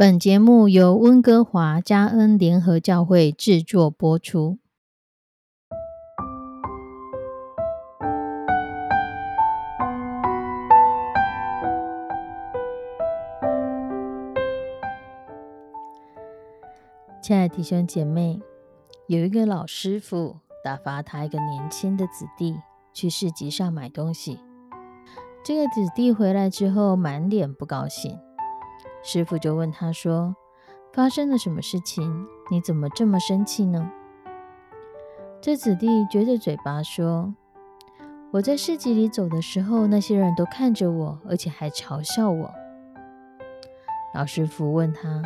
本节目由温哥华加恩联合教会制作播出。亲爱的弟兄姐妹，有一个老师傅打发他一个年轻的子弟去市集上买东西。这个子弟回来之后，满脸不高兴。师傅就问他说：“发生了什么事情？你怎么这么生气呢？”这子弟撅着嘴巴说：“我在市集里走的时候，那些人都看着我，而且还嘲笑我。”老师傅问他：“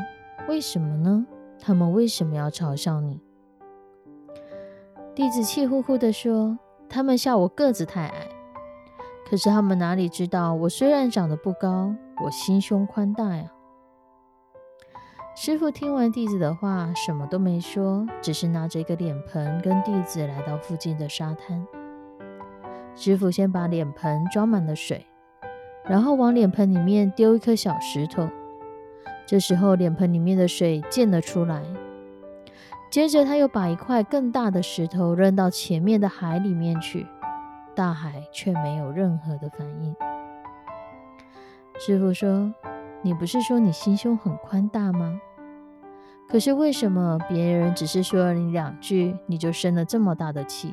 为什么呢？他们为什么要嘲笑你？”弟子气呼呼地说：“他们笑我个子太矮，可是他们哪里知道，我虽然长得不高，我心胸宽大呀。”师傅听完弟子的话，什么都没说，只是拿着一个脸盆跟弟子来到附近的沙滩。师傅先把脸盆装满了水，然后往脸盆里面丢一颗小石头。这时候，脸盆里面的水溅了出来。接着，他又把一块更大的石头扔到前面的海里面去，大海却没有任何的反应。师傅说。你不是说你心胸很宽大吗？可是为什么别人只是说了你两句，你就生了这么大的气？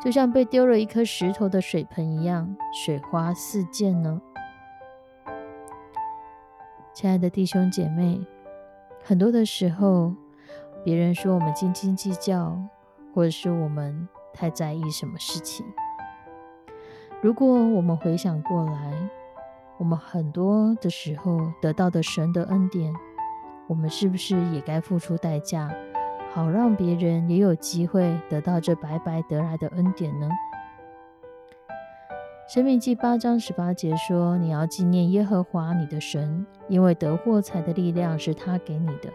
就像被丢了一颗石头的水盆一样，水花四溅呢？亲爱的弟兄姐妹，很多的时候，别人说我们斤斤计较，或者是我们太在意什么事情。如果我们回想过来，我们很多的时候得到的神的恩典，我们是不是也该付出代价，好让别人也有机会得到这白白得来的恩典呢？生命记八章十八节说：“你要纪念耶和华你的神，因为得获财的力量是他给你的。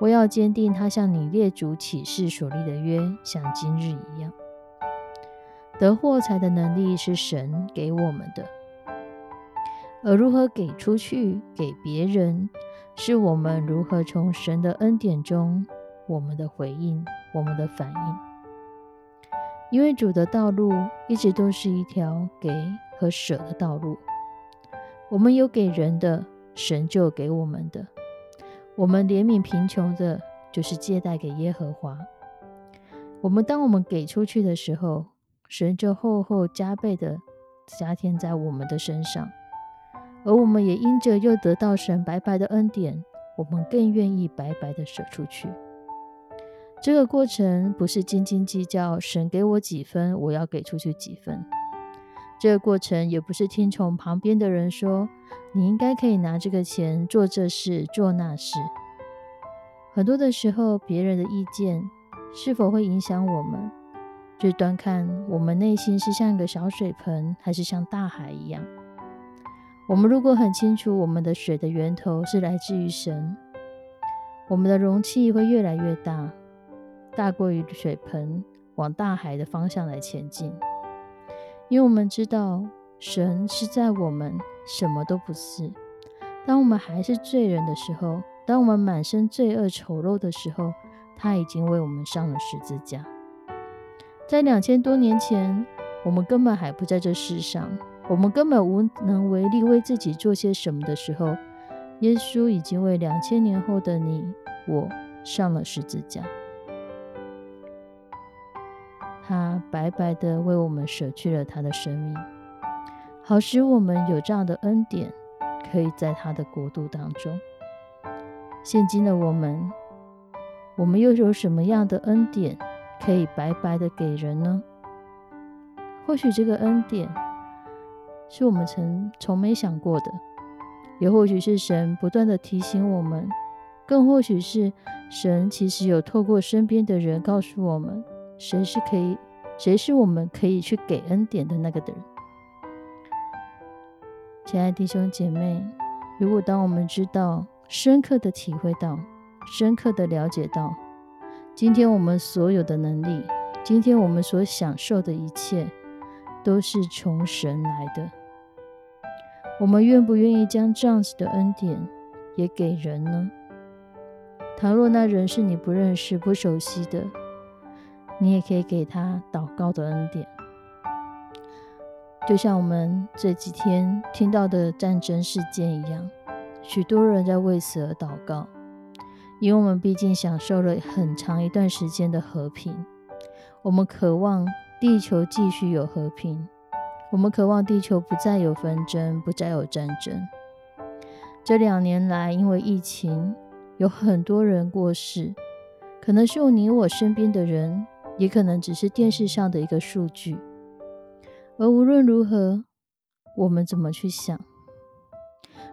我要坚定他向你列祖起誓所立的约，像今日一样。得获财的能力是神给我们的。”而如何给出去给别人，是我们如何从神的恩典中，我们的回应，我们的反应。因为主的道路一直都是一条给和舍的道路。我们有给人的，神就给我们的；我们怜悯贫穷的，就是借贷给耶和华。我们当我们给出去的时候，神就厚厚加倍的加添在我们的身上。而我们也因着又得到神白白的恩典，我们更愿意白白的舍出去。这个过程不是斤斤计较，神给我几分，我要给出去几分。这个过程也不是听从旁边的人说，你应该可以拿这个钱做这事做那事。很多的时候，别人的意见是否会影响我们，就端看我们内心是像一个小水盆，还是像大海一样。我们如果很清楚我们的水的源头是来自于神，我们的容器会越来越大，大过于水盆，往大海的方向来前进。因为我们知道神是在我们什么都不是，当我们还是罪人的时候，当我们满身罪恶丑陋的时候，他已经为我们上了十字架。在两千多年前，我们根本还不在这世上。我们根本无能为力为自己做些什么的时候，耶稣已经为两千年后的你我上了十字架。他白白的为我们舍去了他的生命，好使我们有这样的恩典，可以在他的国度当中。现今的我们，我们又有什么样的恩典可以白白的给人呢？或许这个恩典。是我们曾从没想过的，也或许是神不断的提醒我们，更或许是神其实有透过身边的人告诉我们，谁是可以，谁是我们可以去给恩典的那个的人。亲爱的弟兄姐妹，如果当我们知道、深刻的体会到、深刻的了解到，今天我们所有的能力，今天我们所享受的一切，都是从神来的。我们愿不愿意将这样子的恩典也给人呢？倘若那人是你不认识、不熟悉的，你也可以给他祷告的恩典。就像我们这几天听到的战争事件一样，许多人在为此而祷告，因为我们毕竟享受了很长一段时间的和平，我们渴望地球继续有和平。我们渴望地球不再有纷争，不再有战争。这两年来，因为疫情，有很多人过世，可能是你我身边的人，也可能只是电视上的一个数据。而无论如何，我们怎么去想，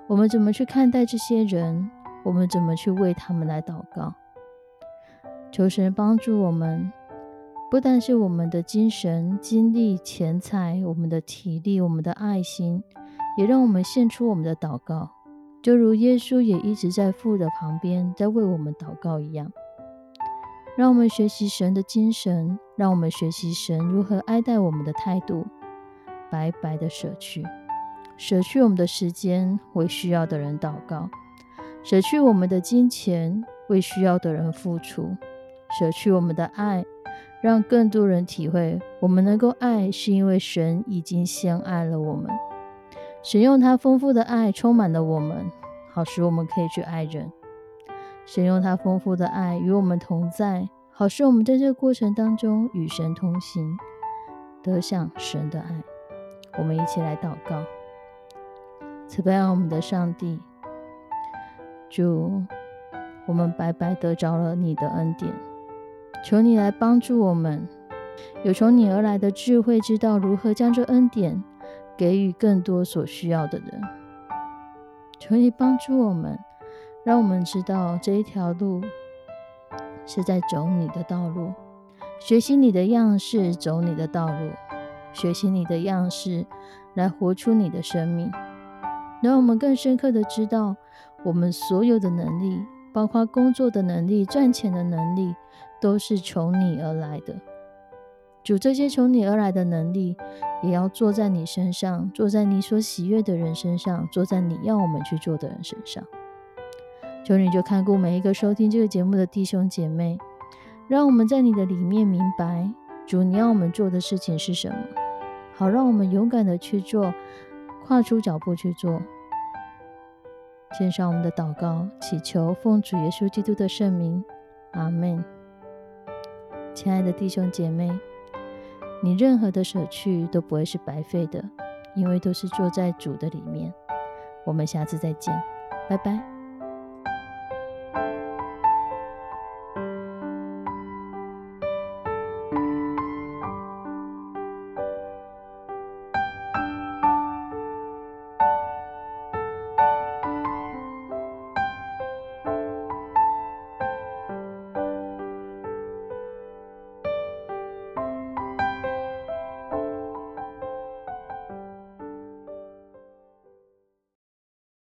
我们怎么去看待这些人，我们怎么去为他们来祷告，求神帮助我们。不但是我们的精神、精力、钱财，我们的体力，我们的爱心，也让我们献出我们的祷告，就如耶稣也一直在父的旁边，在为我们祷告一样。让我们学习神的精神，让我们学习神如何爱戴我们的态度，白白的舍去，舍去我们的时间，为需要的人祷告；舍去我们的金钱，为需要的人付出；舍去我们的爱。让更多人体会，我们能够爱，是因为神已经先爱了我们。神用他丰富的爱充满了我们，好使我们可以去爱人。神用他丰富的爱与我们同在，好使我们在这个过程当中与神同行，得享神的爱。我们一起来祷告：慈悲我们的上帝，主，我们白白得着了你的恩典。求你来帮助我们，有从你而来的智慧，知道如何将这恩典给予更多所需要的人。求你帮助我们，让我们知道这一条路是在走你的道路，学习你的样式，走你的道路，学习你的样式，来活出你的生命。让我们更深刻的知道，我们所有的能力，包括工作的能力、赚钱的能力。都是从你而来的，主，这些从你而来的能力，也要坐在你身上，坐在你所喜悦的人身上，坐在你要我们去做的人身上。求你就看顾每一个收听这个节目的弟兄姐妹，让我们在你的里面明白，主你要我们做的事情是什么，好让我们勇敢的去做，跨出脚步去做。献上我们的祷告，祈求奉主耶稣基督的圣名，阿门。亲爱的弟兄姐妹，你任何的舍去都不会是白费的，因为都是坐在主的里面。我们下次再见，拜拜。